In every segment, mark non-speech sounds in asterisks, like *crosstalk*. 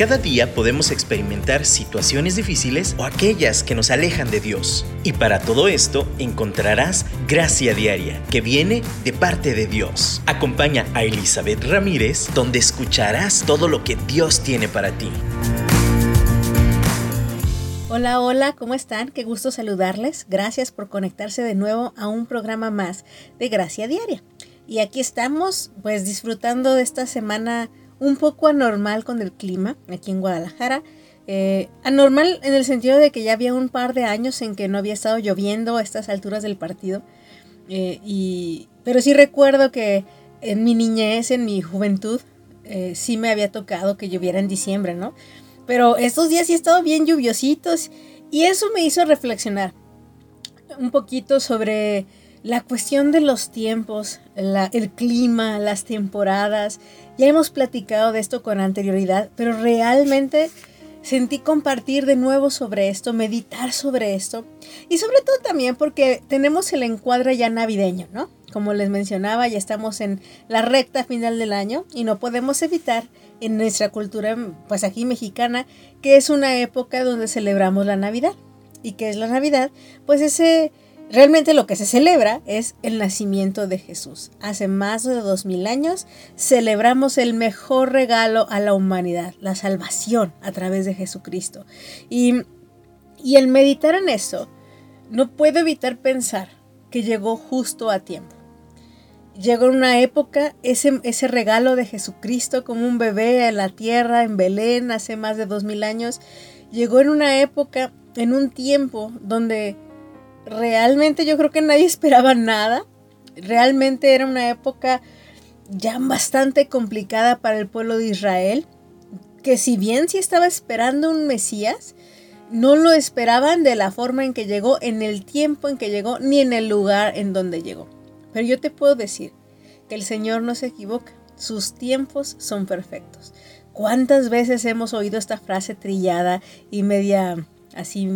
Cada día podemos experimentar situaciones difíciles o aquellas que nos alejan de Dios. Y para todo esto encontrarás gracia diaria que viene de parte de Dios. Acompaña a Elizabeth Ramírez donde escucharás todo lo que Dios tiene para ti. Hola, hola, ¿cómo están? Qué gusto saludarles. Gracias por conectarse de nuevo a un programa más de Gracia Diaria. Y aquí estamos, pues disfrutando de esta semana un poco anormal con el clima aquí en Guadalajara. Eh, anormal en el sentido de que ya había un par de años en que no había estado lloviendo a estas alturas del partido. Eh, y, pero sí recuerdo que en mi niñez, en mi juventud, eh, sí me había tocado que lloviera en diciembre, ¿no? Pero estos días sí han estado bien lluviositos y eso me hizo reflexionar un poquito sobre la cuestión de los tiempos, el clima, las temporadas. Ya hemos platicado de esto con anterioridad, pero realmente sentí compartir de nuevo sobre esto, meditar sobre esto y sobre todo también porque tenemos el encuadre ya navideño, ¿no? Como les mencionaba, ya estamos en la recta final del año y no podemos evitar en nuestra cultura, pues aquí mexicana, que es una época donde celebramos la Navidad. ¿Y qué es la Navidad? Pues ese, realmente lo que se celebra es el nacimiento de Jesús. Hace más de dos mil años celebramos el mejor regalo a la humanidad, la salvación a través de Jesucristo. Y, y el meditar en eso, no puedo evitar pensar que llegó justo a tiempo llegó en una época ese, ese regalo de Jesucristo como un bebé en la tierra, en Belén, hace más de dos mil años, llegó en una época, en un tiempo donde realmente yo creo que nadie *laughs* esperaba nada. Realmente era una época ya bastante complicada para el pueblo de Israel, que si bien sí estaba esperando un Mesías, no lo esperaban de la forma en que llegó, en el tiempo en que llegó, ni en el lugar en donde llegó. Pero yo te puedo decir que el Señor no se equivoca, sus tiempos son perfectos. ¿Cuántas veces hemos oído esta frase trillada y media así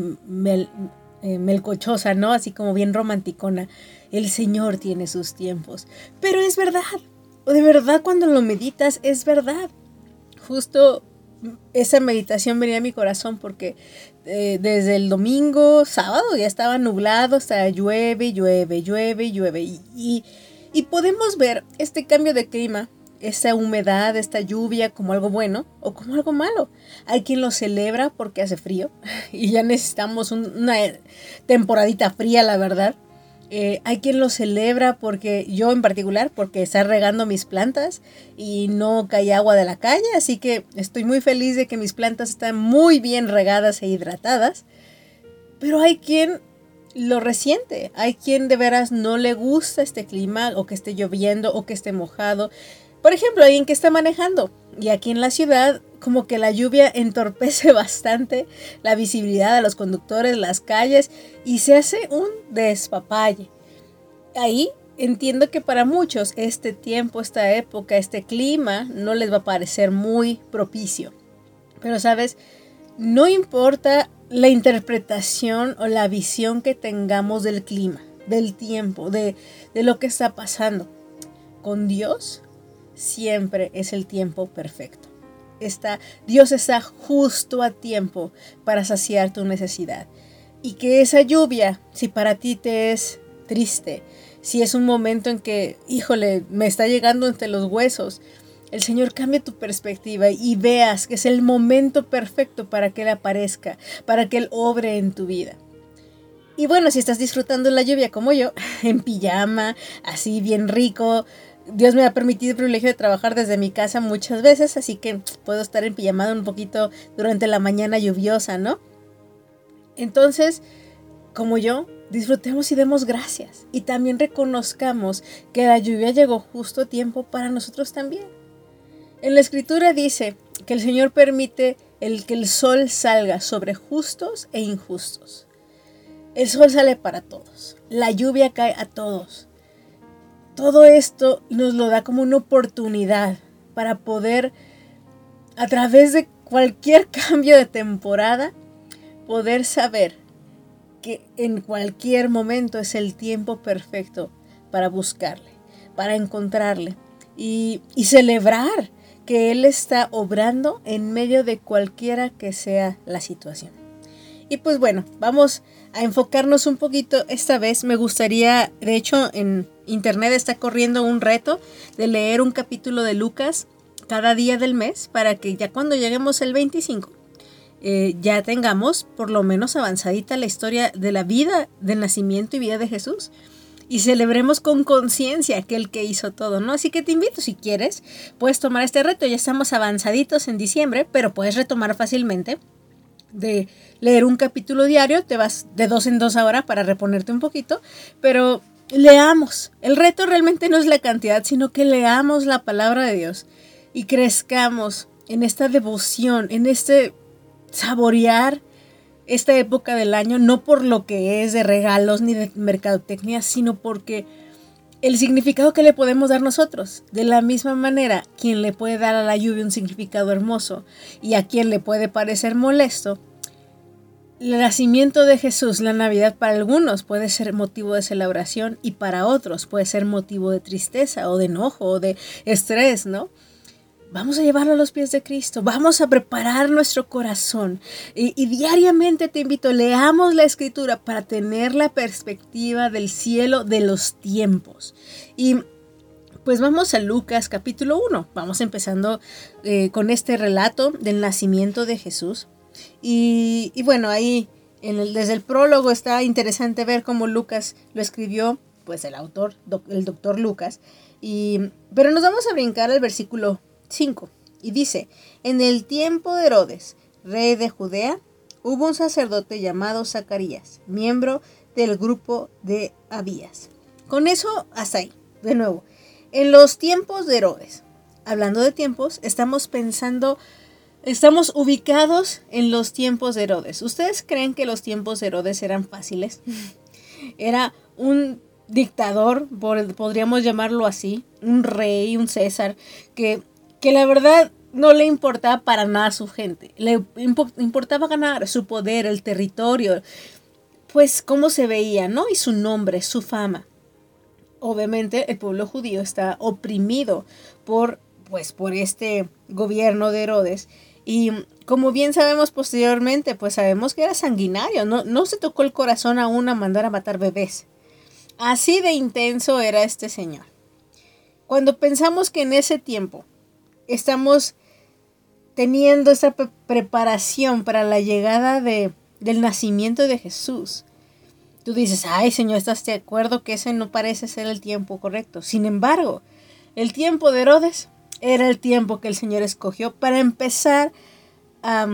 eh, melcochosa, ¿no? Así como bien romanticona. El Señor tiene sus tiempos. Pero es verdad. De verdad cuando lo meditas es verdad. Justo esa meditación venía a mi corazón porque eh, desde el domingo, sábado, ya estaba nublado, hasta llueve, llueve, llueve, llueve. Y, podemos ver este cambio de clima, esa humedad, esta lluvia como algo bueno o como algo malo. Hay quien lo celebra porque hace frío *laughs* y ya necesitamos una temporadita fría, la verdad. Eh, hay quien lo celebra porque yo en particular, porque está regando mis plantas y no cae agua de la calle, así que estoy muy feliz de que mis plantas están muy bien regadas e hidratadas. Pero hay quien lo resiente, hay quien de veras no le gusta este clima o que esté lloviendo o que esté mojado. Por ejemplo, alguien que está manejando y aquí en la ciudad como que la lluvia entorpece *laughs* bastante la visibilidad de los conductores, las calles y se hace un despapalle. Ahí entiendo que para muchos este tiempo, esta época, este clima no les va a parecer muy propicio. Pero sabes, no importa la interpretación o la visión que tengamos del clima, del tiempo, de, de lo que está pasando. Con Dios siempre es el tiempo perfecto está, Dios está justo a tiempo para saciar tu necesidad. Y que esa lluvia, si para ti te es triste, si es un momento en que, híjole, me está llegando entre los huesos, el Señor cambie tu perspectiva y veas que es el momento perfecto para que Él aparezca, para que Él obre en tu vida. Y bueno, si estás disfrutando la lluvia como yo, *laughs* en pijama, así bien rico, Dios me ha permitido el privilegio de trabajar desde mi casa muchas veces, así que puedo estar en pijamado un poquito durante la mañana lluviosa, ¿no? Entonces, como yo, disfrutemos y demos gracias. Y también reconozcamos que la lluvia llegó justo a tiempo para nosotros también. En la escritura dice que el Señor permite el que el sol salga sobre justos e injustos. El sol sale para todos. La lluvia cae a todos todo esto nos lo da como una oportunidad para poder, a través de cualquier *laughs* cambio de temporada, poder saber que en cualquier momento es el tiempo perfecto para buscarle, para encontrarle y, celebrar que Él está obrando en medio de cualquiera que sea la situación. Y pues bueno, vamos a enfocarnos un poquito esta vez. Me gustaría, de hecho, en internet está corriendo un reto de leer un capítulo de Lucas cada día del mes para que ya cuando lleguemos el 25 eh, ya tengamos por lo menos avanzadita la historia de la vida, del nacimiento y vida de Jesús. Y celebremos con conciencia aquel que hizo todo, ¿no? Así que te invito, si quieres, puedes tomar este reto. Ya estamos avanzaditos en diciembre, pero puedes retomar fácilmente de leer un capítulo diario. Te vas de dos en dos ahora para reponerte un poquito, pero leamos. El reto realmente no es la cantidad, sino que leamos la palabra de Dios y crezcamos en esta devoción, en este saborear esta época del año, no por lo que es de regalos ni de mercadotecnia, sino porque el significado que le podemos dar nosotros. De la misma manera, quien le puede dar a la lluvia un significado hermoso y a quien le puede parecer molesto, el nacimiento de Jesús, la Navidad para algunos puede ser motivo de celebración y para otros puede ser motivo de tristeza o de enojo o de estrés, ¿no? Vamos a llevarlo a los pies de Cristo, vamos a preparar nuestro corazón y, diariamente te invito, leamos la escritura para tener la perspectiva del cielo de los tiempos. Y pues vamos a Lucas capítulo 1, vamos empezando eh, con este relato del nacimiento de Jesús. Y, bueno, ahí desde el prólogo está interesante ver cómo Lucas lo escribió, pues el autor, el doctor Lucas. Y, pero nos vamos a brincar al versículo 5. Y dice, en el tiempo de Herodes, rey de Judea, hubo un sacerdote llamado Zacarías, miembro del grupo de Abías. Con eso, hasta ahí. De nuevo, en los tiempos de Herodes. Hablando de tiempos, estamos pensando, estamos ubicados en los tiempos de Herodes. ¿Ustedes creen que los tiempos de Herodes eran fáciles? *laughs* Era un dictador, podríamos llamarlo así, un rey, un César, que que la verdad no le importaba para nada a su gente. Le importaba ganar su poder, el territorio, pues cómo se veía, ¿no? Y su nombre, su fama. Obviamente el pueblo judío está oprimido por, pues, por este gobierno de Herodes. Y como bien sabemos posteriormente, pues sabemos que era sanguinario, no, no se tocó el corazón aún a mandar a matar bebés. Así de intenso era este señor. Cuando pensamos que en ese tiempo estamos teniendo esa preparación para la llegada de, del nacimiento de Jesús. Tú dices, ay Señor, ¿estás de acuerdo que ese no parece ser el tiempo correcto? Sin embargo, el tiempo de Herodes era el tiempo que el Señor escogió para empezar a,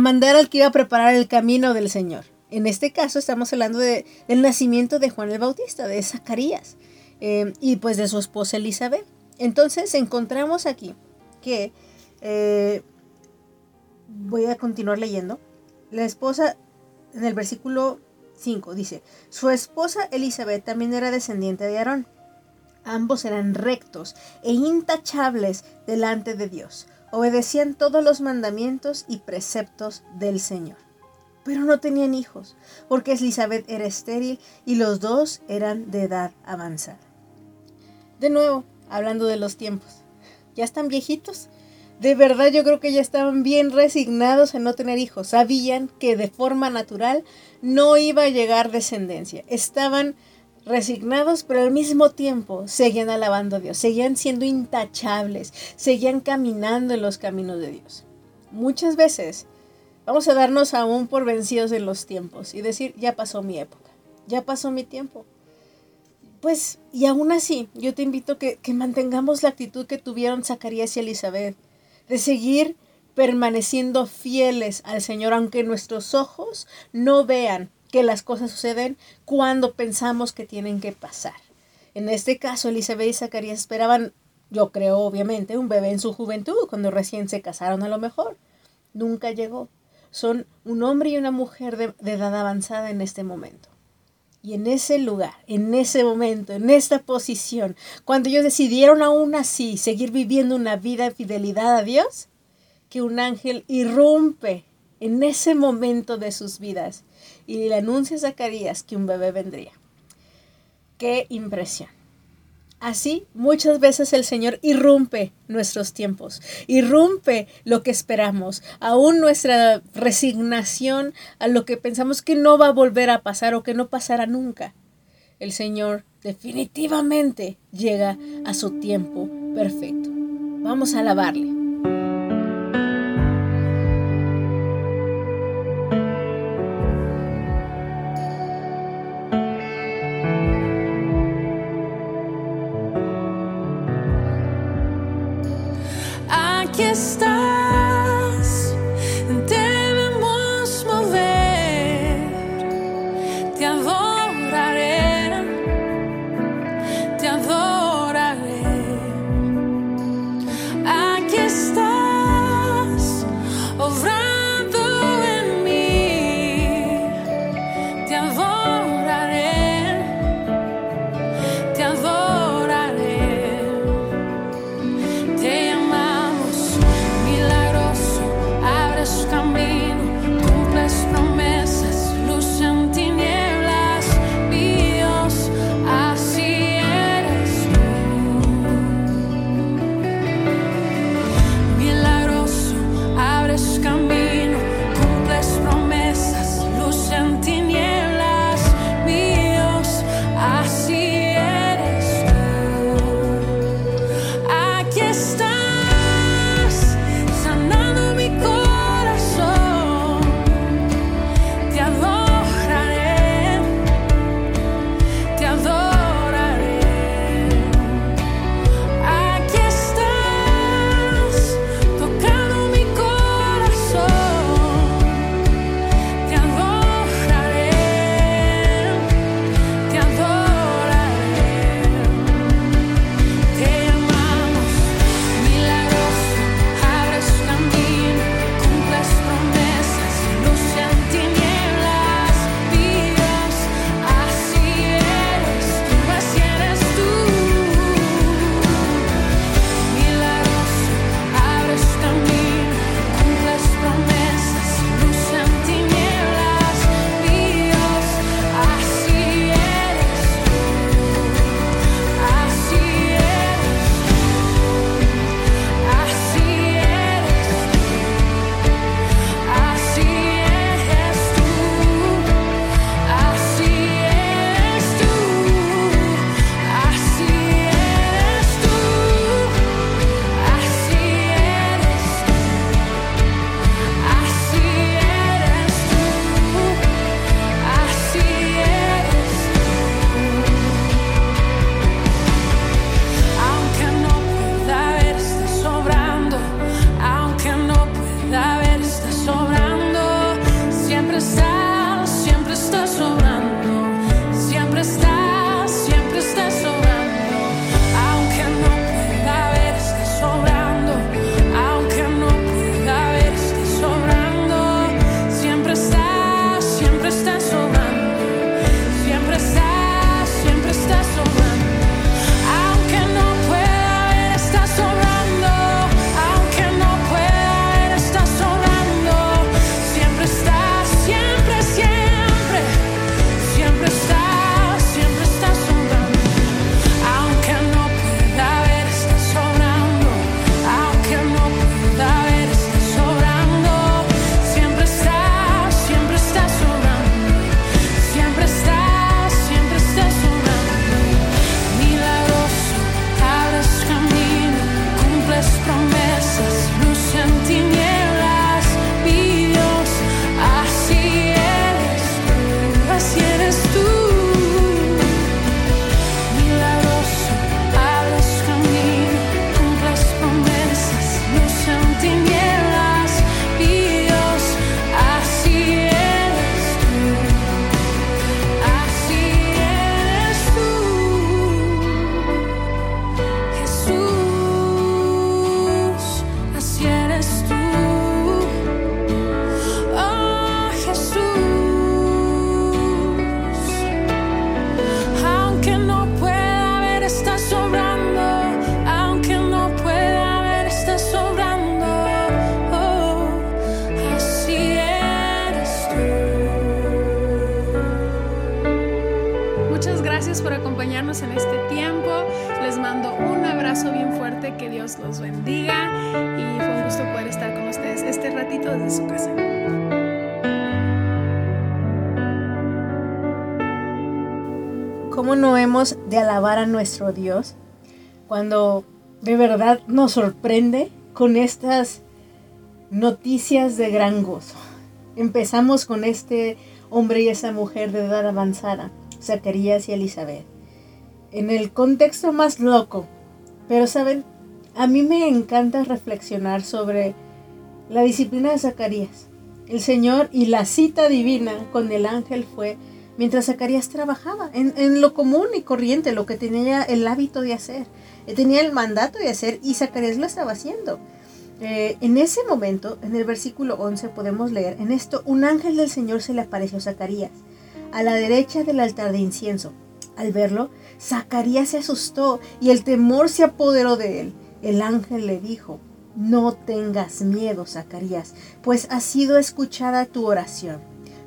mandar al que iba a preparar el camino del Señor. En este caso estamos hablando de, del nacimiento de Juan el Bautista, de Zacarías, eh, y pues de su esposa Elizabeth. Entonces encontramos aquí que eh, voy a continuar leyendo. La esposa, en el versículo 5, dice, su esposa Elizabeth también era descendiente de Aarón. Ambos eran rectos e intachables delante de Dios. Obedecían todos los mandamientos y preceptos del Señor. Pero no tenían hijos, porque Elizabeth era estéril y los dos eran de edad avanzada. De nuevo, hablando de los tiempos ya están viejitos. De verdad yo creo que ya estaban bien resignados en no tener hijos. Sabían que de forma natural no iba a llegar descendencia. Estaban resignados, pero al mismo tiempo seguían alabando a Dios, seguían siendo intachables, seguían caminando en los caminos de Dios. Muchas veces vamos a darnos aún por vencidos en los tiempos y decir, ya pasó mi época, ya pasó mi tiempo. Pues, y aún así, yo te invito que, que mantengamos la actitud que tuvieron Zacarías y Elizabeth, de seguir permaneciendo fieles al Señor, aunque nuestros ojos no vean que las cosas suceden cuando pensamos que tienen que pasar. En este caso, Elizabeth y Zacarías esperaban, yo creo obviamente, un bebé en su juventud, cuando recién se casaron a lo mejor. Nunca llegó. Son un hombre y una mujer de, de edad avanzada en este momento. Y en ese lugar, en ese momento, en esta posición, cuando ellos decidieron aún así seguir viviendo una vida de fidelidad a Dios, que un ángel irrumpe en ese momento de sus vidas y le anuncia a Zacarías que un bebé vendría. Qué impresión. Así, muchas veces el Señor irrumpe nuestros tiempos, irrumpe lo que esperamos, aún nuestra resignación a lo que pensamos que no va a volver a pasar o que no pasará nunca. El Señor definitivamente llega a su tiempo perfecto. Vamos a alabarle. Los bendiga y fue un gusto poder estar con ustedes este ratito desde su casa. ¿Cómo no hemos de alabar a nuestro Dios cuando de verdad nos sorprende con estas noticias de gran gozo? Empezamos con este hombre y esa mujer de edad avanzada, Zacarías y Elizabeth. En el contexto más loco, pero saben, a mí me encanta reflexionar sobre la disciplina de Zacarías. El Señor y la cita divina con el ángel fue mientras Zacarías trabajaba en, lo común y corriente, lo que tenía el hábito de hacer. Tenía el mandato de hacer y Zacarías lo estaba haciendo. Eh, en ese momento, en el versículo 11 podemos leer, en esto, un ángel del Señor se le apareció a Zacarías, a la derecha del altar de incienso. Al verlo, Zacarías se asustó y el temor se apoderó de él. El ángel le dijo, no tengas miedo, Zacarías, pues ha sido escuchada tu oración.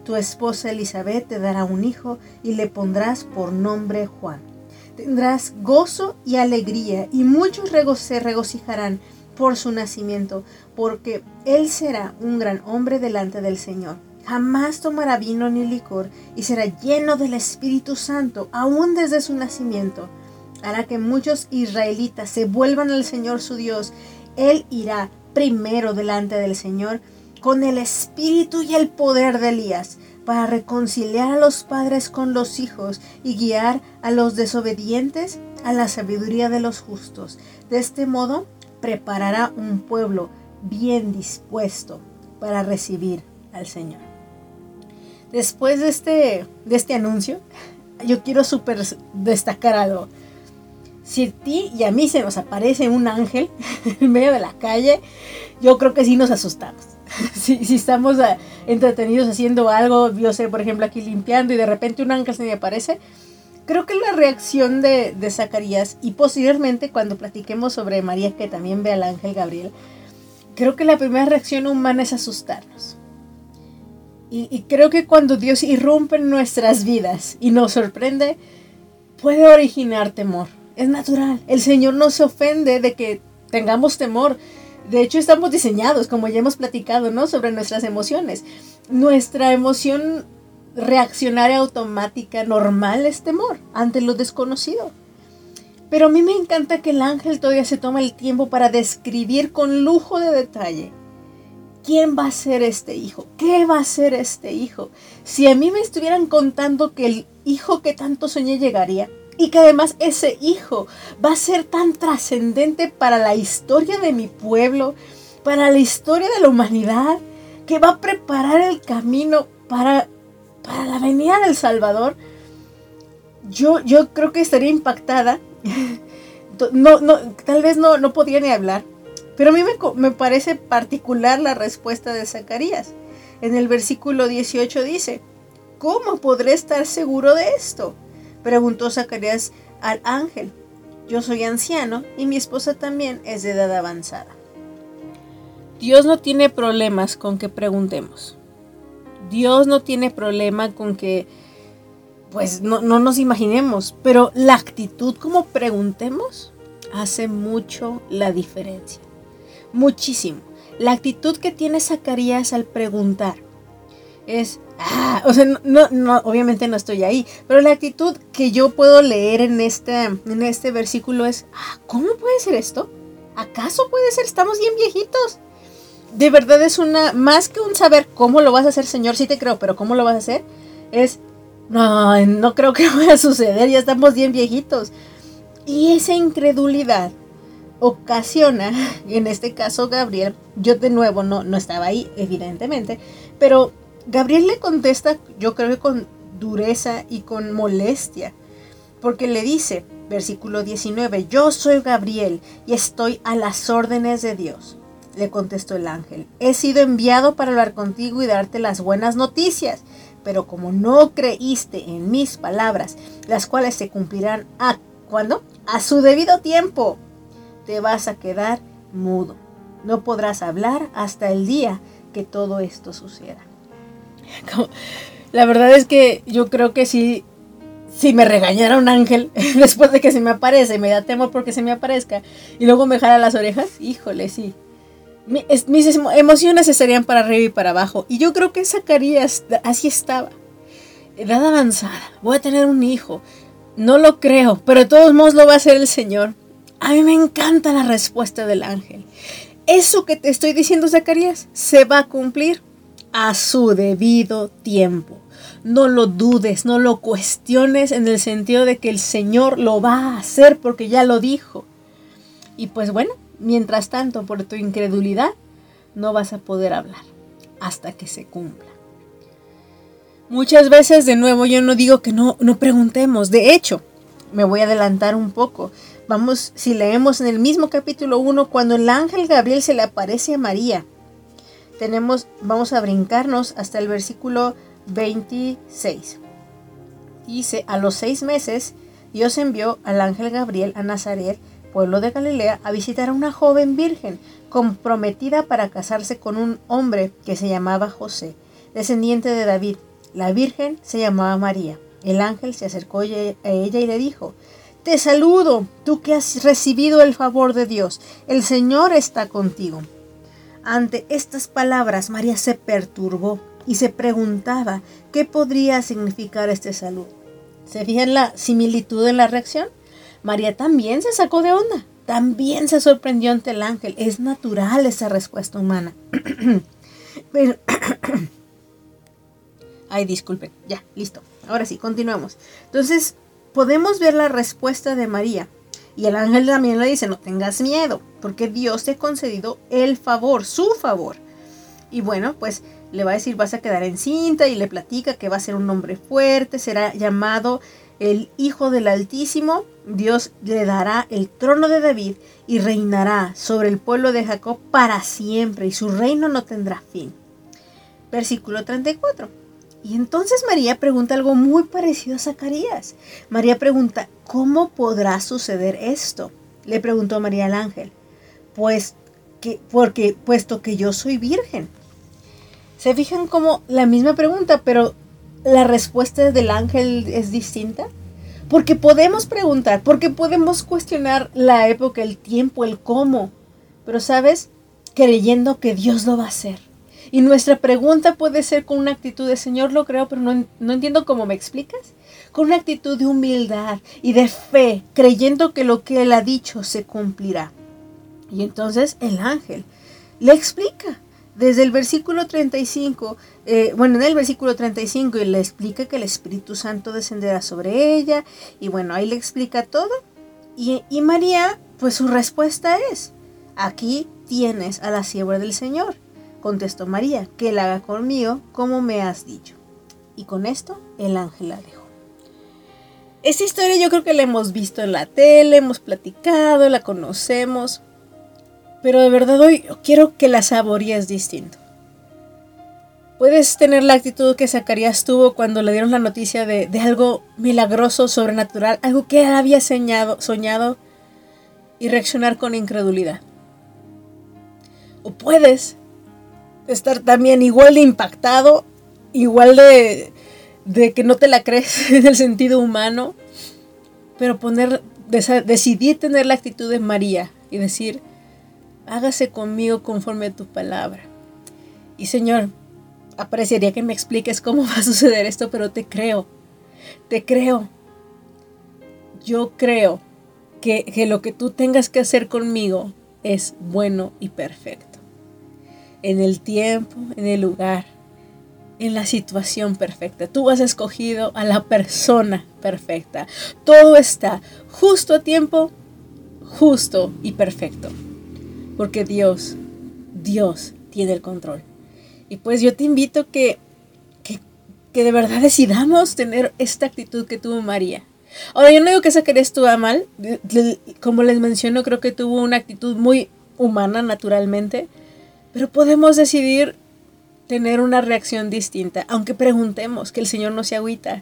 Tu esposa Elizabeth te dará un hijo y le pondrás por nombre Juan. Tendrás gozo y alegría y muchos se regocijarán por su nacimiento, porque él será un gran hombre delante del Señor. Jamás tomará vino ni licor y será lleno del Espíritu Santo, aún desde su nacimiento. Hará que muchos israelitas se vuelvan al Señor su Dios. Él irá primero delante del Señor con el espíritu y el poder de Elías para reconciliar a los padres con los hijos y guiar a los desobedientes a la sabiduría de los justos. De este modo preparará un pueblo bien dispuesto para recibir al Señor. Después de este, de este anuncio, yo quiero super destacar algo. Si a ti y a mí se nos aparece un ángel *laughs* en medio de la calle, yo creo que sí nos asustamos. *laughs* Si, estamos ah, entretenidos haciendo algo, yo sé, por ejemplo, aquí limpiando y de repente un ángel se me aparece, Creo que la reacción de, Zacarías y posteriormente cuando platiquemos sobre María que también ve al ángel Gabriel, creo que la primera reacción humana es asustarnos. Y, y, creo que cuando Dios irrumpe en nuestras vidas y nos sorprende, puede originar temor. Es natural. El Señor no se ofende de que tengamos temor. De hecho, estamos diseñados, como ya hemos platicado, ¿no? Sobre nuestras emociones. Nuestra emoción reaccionaria automática normal es temor ante lo desconocido. Pero a mí me encanta que el ángel todavía se toma el tiempo para describir con lujo de detalle quién va a ser este hijo, qué va a ser este hijo. Si a mí me estuvieran contando que el hijo que tanto soñé llegaría y que además ese hijo va a ser tan trascendente para la historia de mi pueblo, para la historia de la humanidad, que va a preparar el camino para para la venida del Salvador, yo, yo creo que estaría impactada. *laughs* No, no, tal vez no, no podía ni hablar. Pero a mí me, me, parece particular la respuesta de Zacarías. En el versículo 18 dice, ¿cómo podré estar seguro de esto? Preguntó Zacarías al ángel. Yo soy anciano y mi esposa también es de edad avanzada. Dios no tiene problemas con que preguntemos. Dios no tiene problema con que, pues, no, nos imaginemos, pero la actitud como preguntemos hace mucho la diferencia. Muchísimo. La actitud que tiene Zacarías al preguntar es, ah, o sea, no, no, obviamente no estoy ahí, pero la actitud que yo puedo leer en este, en este versículo es, ah, ¿cómo puede ser esto? ¿Acaso puede ser? Estamos bien viejitos de verdad es una, más que un saber cómo lo vas a hacer, Señor, sí te creo, pero cómo lo vas a hacer, es, no, no creo que *laughs* vaya a suceder, ya estamos bien viejitos. Y esa incredulidad ocasiona, *laughs* en este caso Gabriel, yo de nuevo no, no estaba ahí, evidentemente, pero Gabriel le contesta, yo creo que con dureza y con molestia, porque le dice, versículo 19, yo soy Gabriel y estoy a las órdenes de Dios le contestó el ángel, he sido enviado para hablar contigo y darte las buenas noticias, pero como no creíste en mis palabras, las cuales se cumplirán a cuando a su debido tiempo, te vas a quedar mudo. No podrás hablar hasta el día que todo esto suceda. *laughs* La verdad es que yo creo que si si me regañara un ángel *laughs* después de que se me aparece, me da temor porque se me aparezca y luego me jala las orejas, híjole, sí. mis emociones estarían para arriba y para abajo. Y yo creo que Zacarías así estaba. Edad avanzada, voy a tener un hijo. No lo creo, pero de todos modos lo va a hacer el Señor. A mí me encanta la respuesta del ángel. Eso que te estoy diciendo, Zacarías, se va a cumplir a su debido tiempo no lo dudes, no lo cuestiones en el sentido de que el Señor lo va a hacer porque ya lo dijo. Y pues bueno, mientras tanto, por tu incredulidad, no vas a poder hablar hasta que se cumpla. Muchas veces, de nuevo, yo no digo que no, no preguntemos. De hecho, me voy a adelantar un poco. Vamos, si leemos en el mismo capítulo 1, cuando el ángel Gabriel se le aparece a María, tenemos, vamos a brincarnos hasta el versículo 26. Dice, a los seis meses, Dios envió al ángel Gabriel a Nazaret, pueblo de Galilea, a visitar a una joven virgen, comprometida para casarse con un hombre que se llamaba José, descendiente de David. La virgen se llamaba María. El ángel se acercó a ella y le dijo, Te saludo, tú que has recibido el favor de Dios, el Señor está contigo. Ante estas palabras, María se perturbó y se preguntaba qué podría significar este salud. ¿Se fijan la similitud en la reacción? María también se sacó de onda, también se sorprendió ante el ángel. Es natural esa respuesta humana. *coughs* Pero... *coughs* Ay, disculpen, ya, listo. Ahora sí, continuamos. Entonces, podemos ver la respuesta de María. Y el ángel también le dice, no tengas miedo, porque Dios te ha concedido el favor, su favor. Y bueno, pues le va a decir vas a quedar encinta y le platica que va a ser un hombre fuerte, será llamado el Hijo del Altísimo, Dios le dará el trono de David y reinará sobre el pueblo de Jacob para siempre y su reino no tendrá fin. Versículo 34. Y entonces María pregunta algo muy parecido a Zacarías. María pregunta, ¿cómo podrá suceder esto? Le preguntó María al ángel. Pues que, porque puesto que yo soy virgen. ¿Se fijan como la misma pregunta, pero la respuesta del ángel es distinta? Porque podemos preguntar, porque podemos cuestionar la época, el tiempo, el cómo, pero sabes, creyendo que Dios lo va a hacer. Y nuestra pregunta puede ser con una actitud de Señor, lo creo, pero no, no entiendo cómo me explicas. Con una actitud de humildad y de fe, creyendo que lo que Él ha dicho se cumplirá. Y entonces el ángel le explica desde el versículo 35, eh, bueno, en el versículo 35 y le explica que el Espíritu Santo descenderá sobre ella y bueno, ahí le explica todo. Y, y María, pues su respuesta es, aquí tienes a la sierva del Señor. Contestó María, que él haga conmigo como me has dicho. Y con esto el ángel la dejó. Esta historia yo creo que la hemos visto en la tele, hemos platicado, la conocemos, pero de verdad hoy quiero que la saborees distinto. Puedes tener la actitud que Zacarías tuvo cuando le dieron la noticia de, algo milagroso, sobrenatural, algo que él había soñado, soñado y reaccionar con incredulidad. O puedes estar también igual de impactado, igual de, de que no te la crees *laughs* en el sentido humano, pero poner, decidir tener la actitud de María y decir, hágase conmigo conforme a tu palabra. Y Señor, apreciaría que me expliques cómo *laughs* va a suceder esto, pero te creo, te creo. Yo creo que, que lo que tú tengas que hacer conmigo es bueno y perfecto. En el tiempo, en el lugar, en la situación perfecta. Tú has escogido a la persona perfecta. Todo está justo a tiempo, justo y perfecto porque Dios, Dios tiene el control. Y pues yo te invito que, que, que de verdad decidamos tener esta actitud que tuvo María. Ahora, yo no digo que Zacarías estuvo mal, como les menciono, creo que tuvo una actitud muy humana naturalmente, pero podemos decidir tener una reacción distinta, aunque preguntemos que el Señor no se agüita,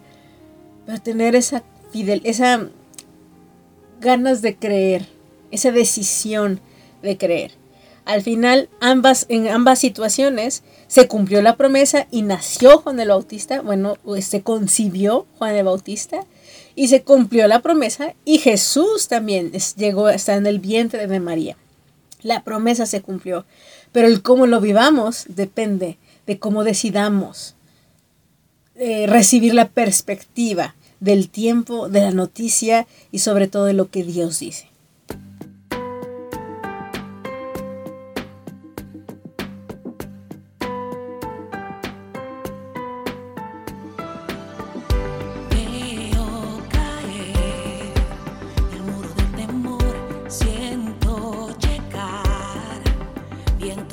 pero tener esa fidel, esa ganas de creer, esa decisión de creer. Al final, ambas, en ambas situaciones se cumplió la promesa y nació Juan el Bautista, bueno, pues, se concibió Juan el Bautista, y se cumplió la promesa y Jesús también llegó a estar en el vientre de María. La promesa se cumplió, pero el cómo lo vivamos depende de cómo decidamos eh, recibir la perspectiva del tiempo, de la noticia y sobre todo de lo que Dios dice.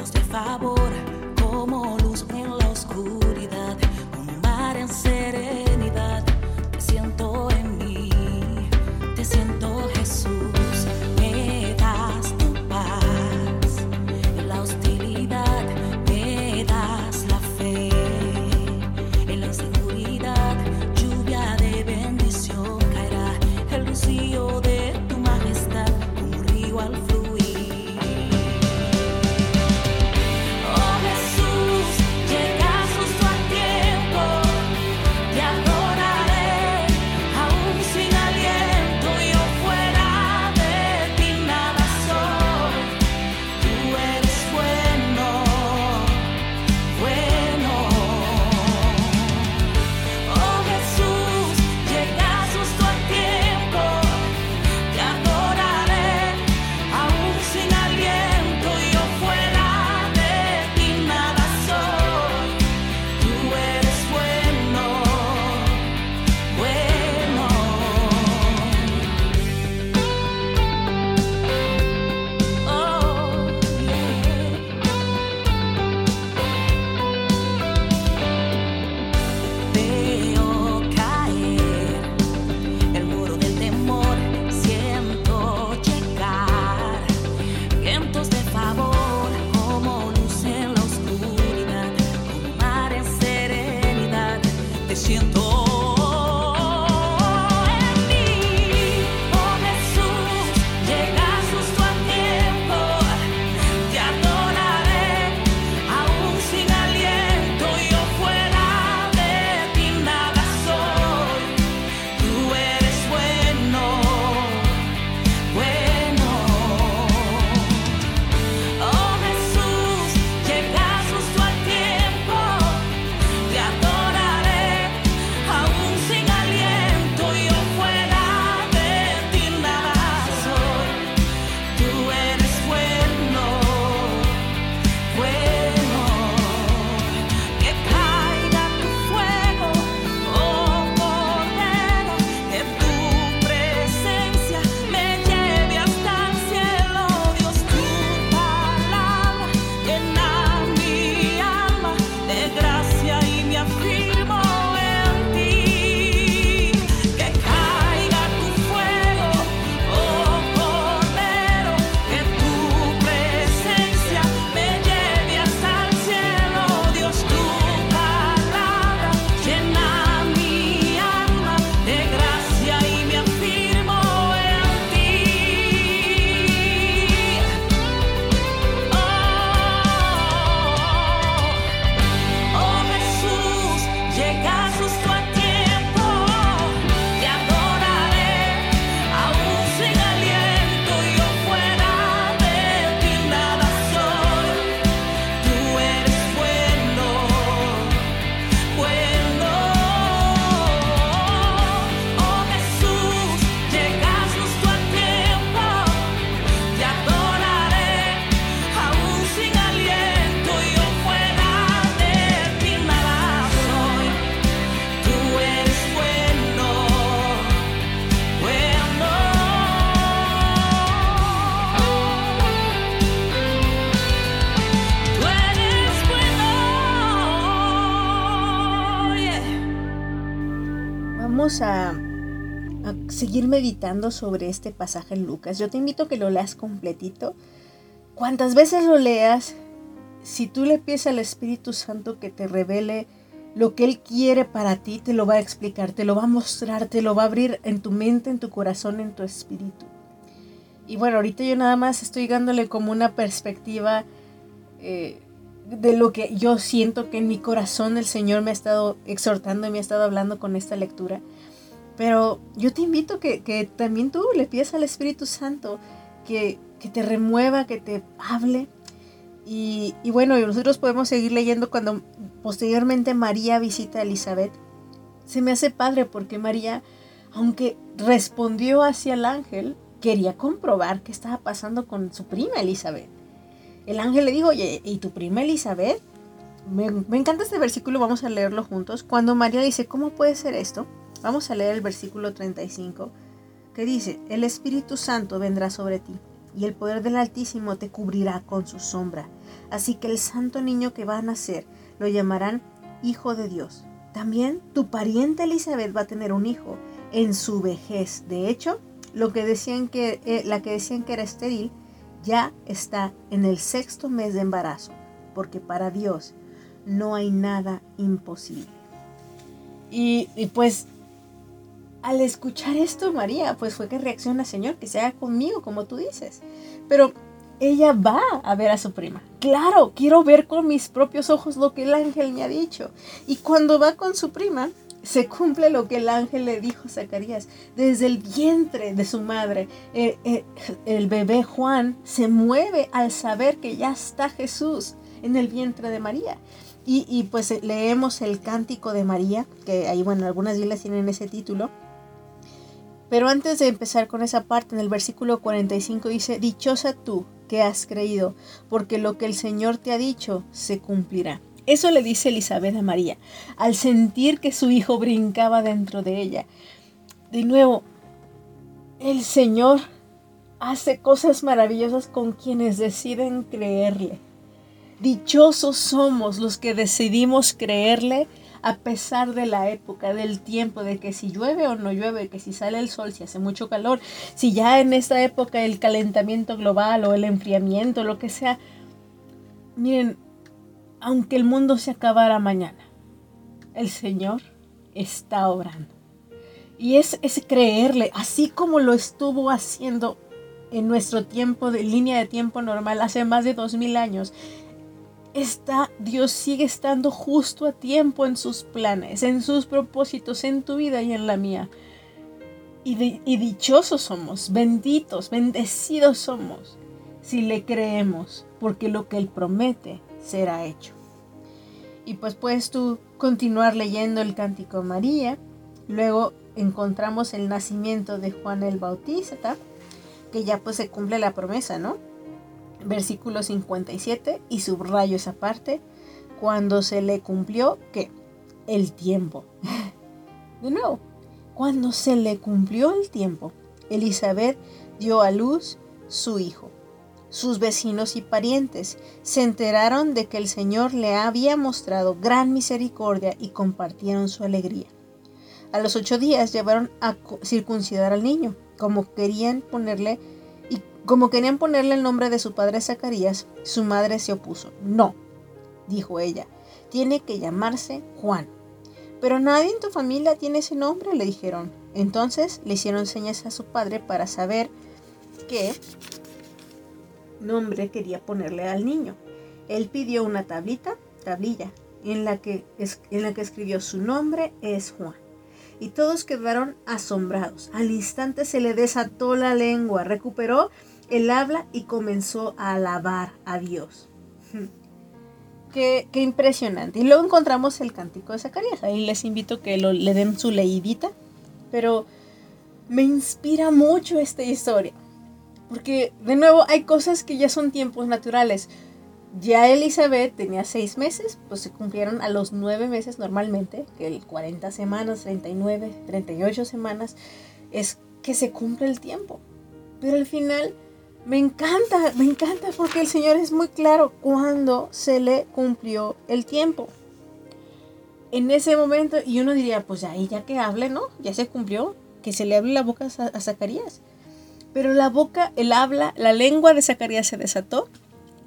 A, seguir meditando sobre este pasaje en Lucas. Yo te invito a que lo leas completito. Cuantas veces lo leas, si tú le pides al Espíritu Santo que te revele lo que Él quiere para ti, te lo va a explicar, te lo va a mostrar, te lo va a abrir en tu mente, en tu corazón, en tu espíritu. Y bueno, ahorita yo nada más estoy dándole como una perspectiva eh, de lo que yo siento que en mi corazón el Señor me ha estado exhortando y me ha estado hablando con esta lectura. Pero yo te invito que, que también tú le pidas al Espíritu Santo que, que te remueva, que te hable. Y, y, bueno, nosotros podemos seguir leyendo cuando posteriormente María visita a Elizabeth. Se me hace padre porque María, aunque respondió hacia el ángel, quería comprobar qué estaba pasando con su prima Elizabeth. El ángel le dijo, oye, ¿y tu prima Elizabeth? Me, me, encanta este versículo, vamos a leerlo juntos. Cuando María dice, ¿cómo puede ser esto? Vamos a leer el versículo 35, que dice, el Espíritu Santo vendrá sobre ti, y el poder del Altísimo te cubrirá con su sombra. Así que el santo niño que va a nacer lo llamarán Hijo de Dios. También tu pariente Elizabeth va a tener un hijo en su vejez. De hecho, lo que decían que, eh, la que decían que era estéril ya está en el sexto mes de embarazo, porque para Dios no hay nada imposible. Y, y, pues al escuchar esto, María, pues fue que reacciona, Señor, que se haga conmigo, como tú dices. Pero ella va a ver a su prima. Claro, quiero ver con mis propios ojos lo que el ángel me ha dicho. Y cuando va con su prima, se cumple lo que el ángel le dijo a Zacarías. Desde el vientre de su madre, eh, eh, el bebé Juan se mueve al saber que ya está Jesús en el vientre de María. Y, pues eh, leemos el cántico de María, que ahí, bueno, algunas islas tienen ese título. Pero antes de empezar con esa parte, en el versículo 45 dice, Dichosa tú que has creído, porque lo que el Señor te ha dicho se cumplirá. Eso le dice Elizabeth a María, al sentir que su hijo brincaba dentro de ella. De nuevo, el Señor hace cosas maravillosas con quienes deciden creerle. Dichosos somos los que decidimos creerle a pesar de la época, del tiempo, de que si llueve o no llueve, que si sale el sol, si hace mucho calor, si ya en esta época el calentamiento global o el enfriamiento, lo que sea, miren, aunque el mundo se acabara mañana, el Señor está obrando. Y es, es creerle, así como lo estuvo haciendo en nuestro tiempo de línea de tiempo normal hace más de dos mil años está, Dios sigue estando justo a tiempo en sus planes, en sus propósitos, en tu vida y en la mía. Y, dichosos somos, benditos, bendecidos somos, si le creemos, porque lo que Él promete será hecho. Y pues puedes tú continuar leyendo el cántico María, luego encontramos el nacimiento de Juan el Bautista, que ya pues se cumple la promesa, ¿no? Versículo 57, y subrayo esa parte, cuando se le cumplió, ¿qué? El tiempo. *laughs* De nuevo, cuando se le cumplió el tiempo, Elizabeth dio a luz su hijo. Sus vecinos y parientes se enteraron de que el Señor le había mostrado gran misericordia y compartieron su alegría. A los ocho días llevaron a circuncidar al niño, como querían ponerle como querían ponerle el nombre de su padre Zacarías, su madre se opuso. No, dijo ella, tiene que llamarse Juan. Pero nadie en tu familia tiene ese nombre, le dijeron. Entonces le hicieron señas a su padre para saber qué nombre quería ponerle al niño. Él pidió una tablita, tablilla, en la que, en la que escribió su nombre es Juan y todos quedaron asombrados. Al instante se le desató la lengua, recuperó él habla y comenzó a alabar a Dios. *laughs* Qué, impresionante. Y luego encontramos el cántico de Zacarías. Ahí les invito que lo, le den su leidita. Pero me inspira mucho esta historia. Porque, de nuevo, hay cosas que ya son tiempos naturales. Ya Elizabeth tenía seis meses, pues se cumplieron a los nueve meses normalmente, que el 40 semanas, 39, 38 semanas, es que se cumple el tiempo. Pero al final me encanta, me encanta porque el Señor es muy claro cuando se le cumplió el tiempo. En ese momento, y uno diría, pues ahí ya que hable, ¿no? Ya se cumplió, que se le hable la boca a, Zacarías. Pero la boca, el habla, la lengua de Zacarías se desató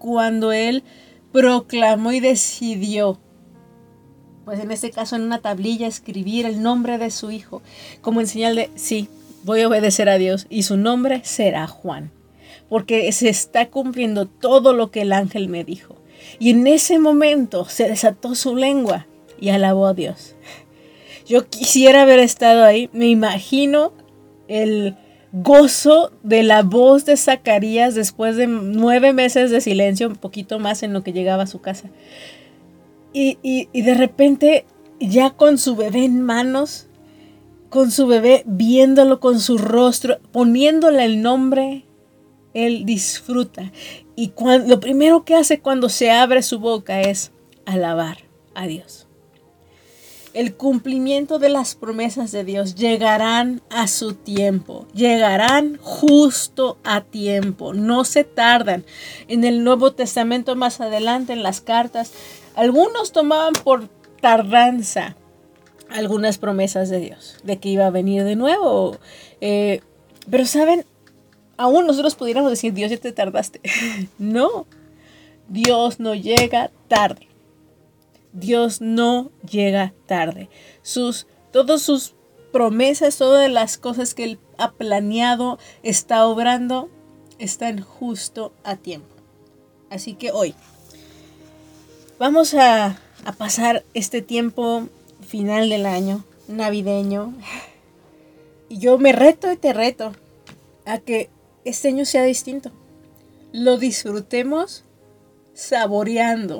cuando él proclamó y decidió, pues en este caso en una tablilla, escribir el nombre de su hijo, como en señal de, sí, voy a obedecer a Dios y su nombre será Juan porque se está cumpliendo todo lo que el ángel me dijo. Y en ese momento se desató su lengua y alabó a Dios. Yo quisiera haber estado ahí. Me imagino el gozo de la voz de Zacarías después de nueve meses de silencio, un poquito más en lo que llegaba a su casa. Y, de repente, ya con su bebé en manos, con su bebé viéndolo con su rostro, poniéndole el nombre, él disfruta. Y lo primero que hace cuando se abre su boca es alabar a Dios. El cumplimiento de las promesas de Dios llegarán a su tiempo, llegarán justo a tiempo, no se tardan. En el Nuevo Testamento más adelante, en las cartas, algunos tomaban por tardanza algunas promesas de Dios, de que iba a venir de nuevo. Eh, pero saben, aún nosotros pudiéramos decir, Dios, ya te tardaste. *laughs* no, Dios no llega tarde. Dios no llega tarde. Sus, todas sus promesas, todas las cosas que Él ha planeado, está obrando, están justo a tiempo. Así que hoy vamos a, a pasar este tiempo final del año, navideño. Y yo me reto y te reto a que este año sea distinto. Lo disfrutemos saboreando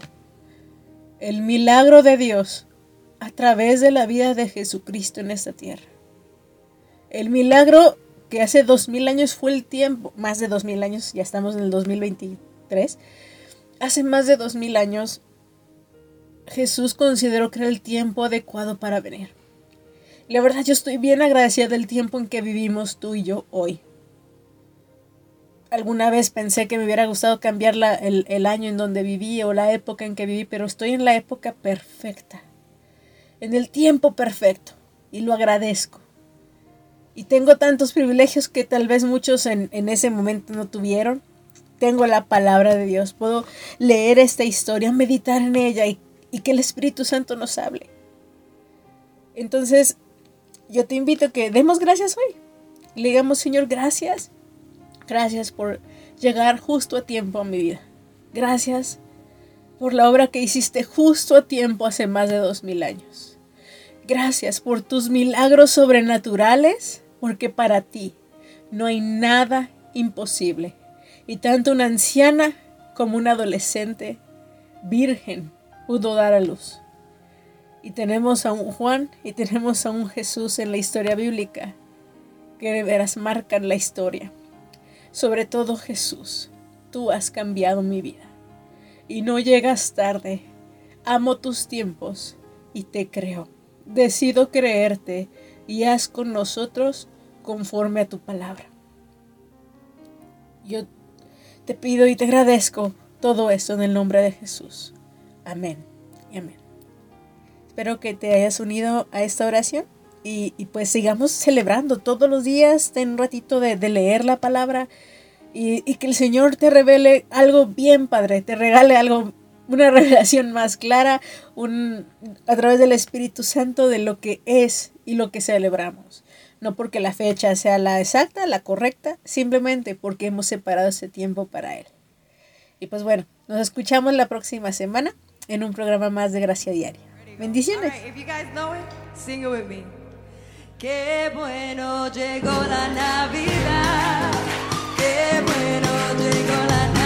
el milagro de Dios a través de la vida de Jesucristo en esta tierra. El milagro que hace dos mil años fue el tiempo, más de dos mil años, ya estamos en el 2023, hace más de dos mil años Jesús consideró que era el tiempo adecuado para venir. La verdad yo estoy bien agradecida del tiempo en que vivimos tú y yo hoy. Alguna vez pensé que me hubiera gustado cambiar el, el año en donde viví o la época en que viví, pero estoy en la época perfecta, en el tiempo perfecto, y lo agradezco. Y tengo tantos privilegios que tal vez muchos en, en ese momento no tuvieron. Tengo la palabra de Dios, puedo leer esta historia, meditar en ella y y que el Espíritu Santo nos hable. Entonces, yo te invito a que demos gracias hoy. Le digamos, Señor, gracias. Gracias por llegar justo a tiempo a mi vida. Gracias por la obra que hiciste justo a tiempo hace más de dos mil años. Gracias por tus milagros sobrenaturales, porque para ti no hay nada imposible. Y tanto una anciana como una adolescente virgen pudo dar a luz. Y tenemos a un Juan y tenemos a un Jesús en la historia bíblica que de veras marcan la historia. Sobre todo Jesús, tú has cambiado mi vida. Y no llegas tarde. Amo tus tiempos y te creo. Decido creerte y haz con nosotros conforme a tu palabra. Yo te pido y te agradezco todo esto en el nombre de Jesús. Amén y amén. Espero que te hayas unido a esta oración y, pues sigamos celebrando todos los días, ten un ratito de, leer la palabra y, que el Señor te revele algo bien, Padre, te regale algo, una *laughs* revelación más clara un, a través del Espíritu Santo de lo que es y lo que celebramos. No porque la fecha sea la exacta, la correcta, simplemente porque hemos separado ese tiempo para Él. Y pues bueno, nos escuchamos la próxima semana en un programa más de Gracia Diaria. Bendiciones. Qué bueno llegó la Navidad. Qué bueno llegó la Navidad.